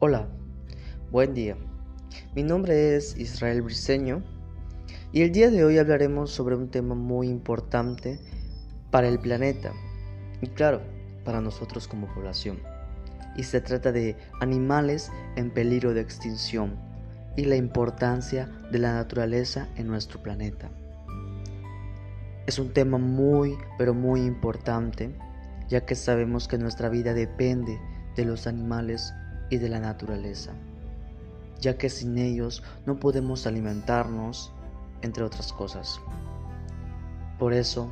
Hola, buen día. Mi nombre es Israel Briseño y el día de hoy hablaremos sobre un tema muy importante para el planeta y claro, para nosotros como población. Y se trata de animales en peligro de extinción y la importancia de la naturaleza en nuestro planeta. Es un tema muy, pero muy importante, ya que sabemos que nuestra vida depende de los animales y de la naturaleza, ya que sin ellos no podemos alimentarnos, entre otras cosas. Por eso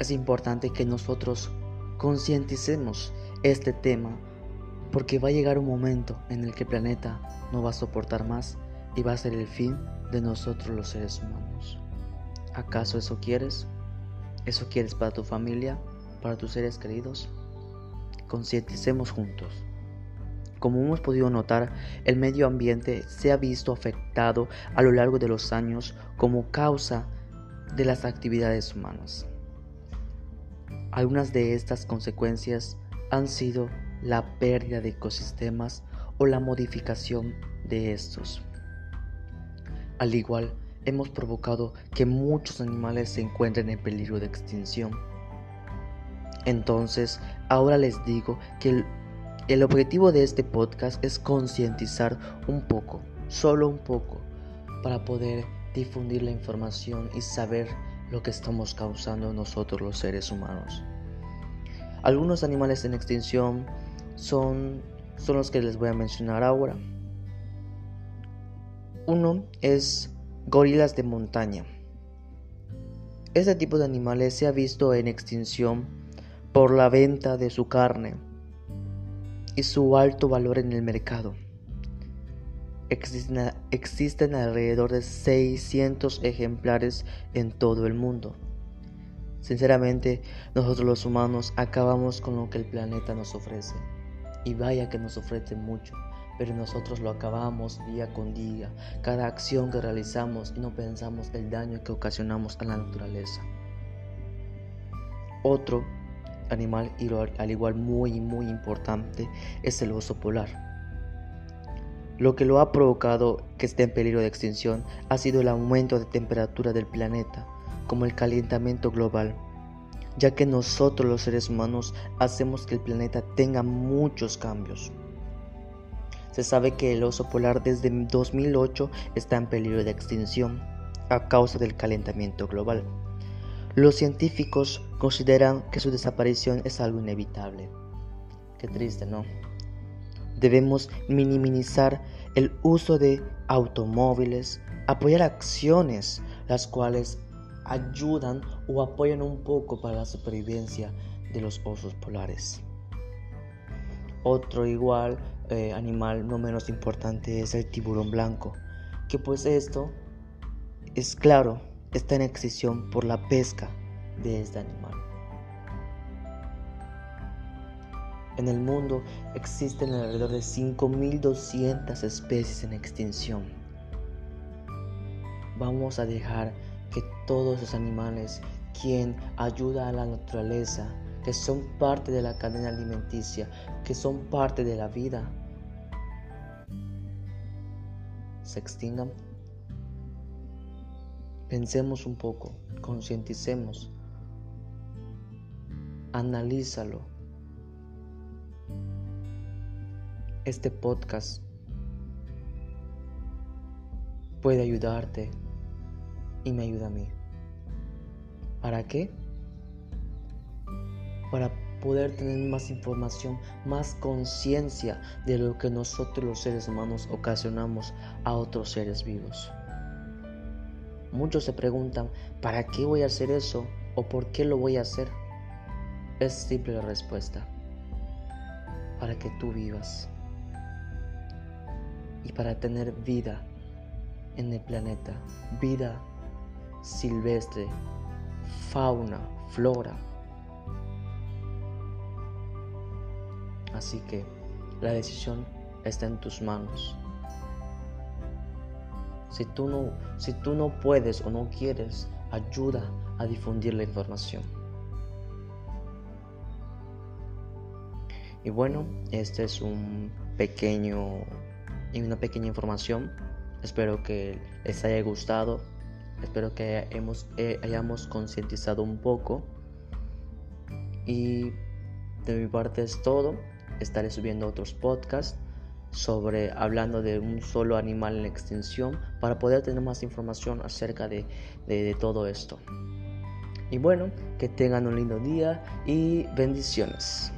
es importante que nosotros concienticemos este tema, porque va a llegar un momento en el que el planeta no va a soportar más y va a ser el fin de nosotros los seres humanos. ¿Acaso eso quieres? ¿Eso quieres para tu familia? ¿Para tus seres queridos? Concienticemos juntos. Como hemos podido notar, el medio ambiente se ha visto afectado a lo largo de los años como causa de las actividades humanas. Algunas de estas consecuencias han sido la pérdida de ecosistemas o la modificación de estos. Al igual, hemos provocado que muchos animales se encuentren en peligro de extinción. Entonces, ahora les digo que el el objetivo de este podcast es concientizar un poco, solo un poco, para poder difundir la información y saber lo que estamos causando nosotros los seres humanos. Algunos animales en extinción son, son los que les voy a mencionar ahora. Uno es gorilas de montaña. Este tipo de animales se ha visto en extinción por la venta de su carne y su alto valor en el mercado. Existen, alrededor de 600 ejemplares en todo el mundo. Sinceramente, nosotros los humanos acabamos con lo que el planeta nos ofrece. Y vaya que nos ofrece mucho, pero nosotros lo acabamos día con día, cada acción que realizamos y no pensamos el daño que ocasionamos a la naturaleza. Otro animal al igual muy muy importante es el oso polar. Lo que lo ha provocado que esté en peligro de extinción ha sido el aumento de temperatura del planeta, como el calentamiento global, ya que nosotros los seres humanos hacemos que el planeta tenga muchos cambios. Se sabe que el oso polar desde 2008 está en peligro de extinción a causa del calentamiento global. Los científicos consideran que su desaparición es algo inevitable. Qué triste, ¿no? Debemos minimizar el uso de automóviles, apoyar acciones las cuales ayudan o apoyan un poco para la supervivencia de los osos polares. Otro igual eh, animal no menos importante es el tiburón blanco, que pues esto es claro, está en extinción por la pesca de este animal. En el mundo existen alrededor de 5.200 especies en extinción. Vamos a dejar que todos esos animales, quien ayuda a la naturaleza, que son parte de la cadena alimenticia, que son parte de la vida, se extingan. Pensemos un poco, concienticemos, analízalo. Este podcast puede ayudarte y me ayuda a mí. ¿Para qué? Para poder tener más información, más conciencia de lo que nosotros los seres humanos ocasionamos a otros seres vivos. Muchos se preguntan, ¿para qué voy a hacer eso? ¿O por qué lo voy a hacer? Es simple la respuesta. Para que tú vivas. Y para tener vida en el planeta. Vida silvestre, fauna, flora. Así que la decisión está en tus manos. Si tú no, si tú no puedes o no quieres, ayuda a difundir la información. Y bueno, este es un pequeño y una pequeña información. Espero que les haya gustado. Espero que hemos, eh, hayamos concientizado un poco. Y de mi parte es todo. Estaré subiendo otros podcasts sobre hablando de un solo animal en extinción para poder tener más información acerca de, de todo esto. Y bueno, que tengan un lindo día y bendiciones.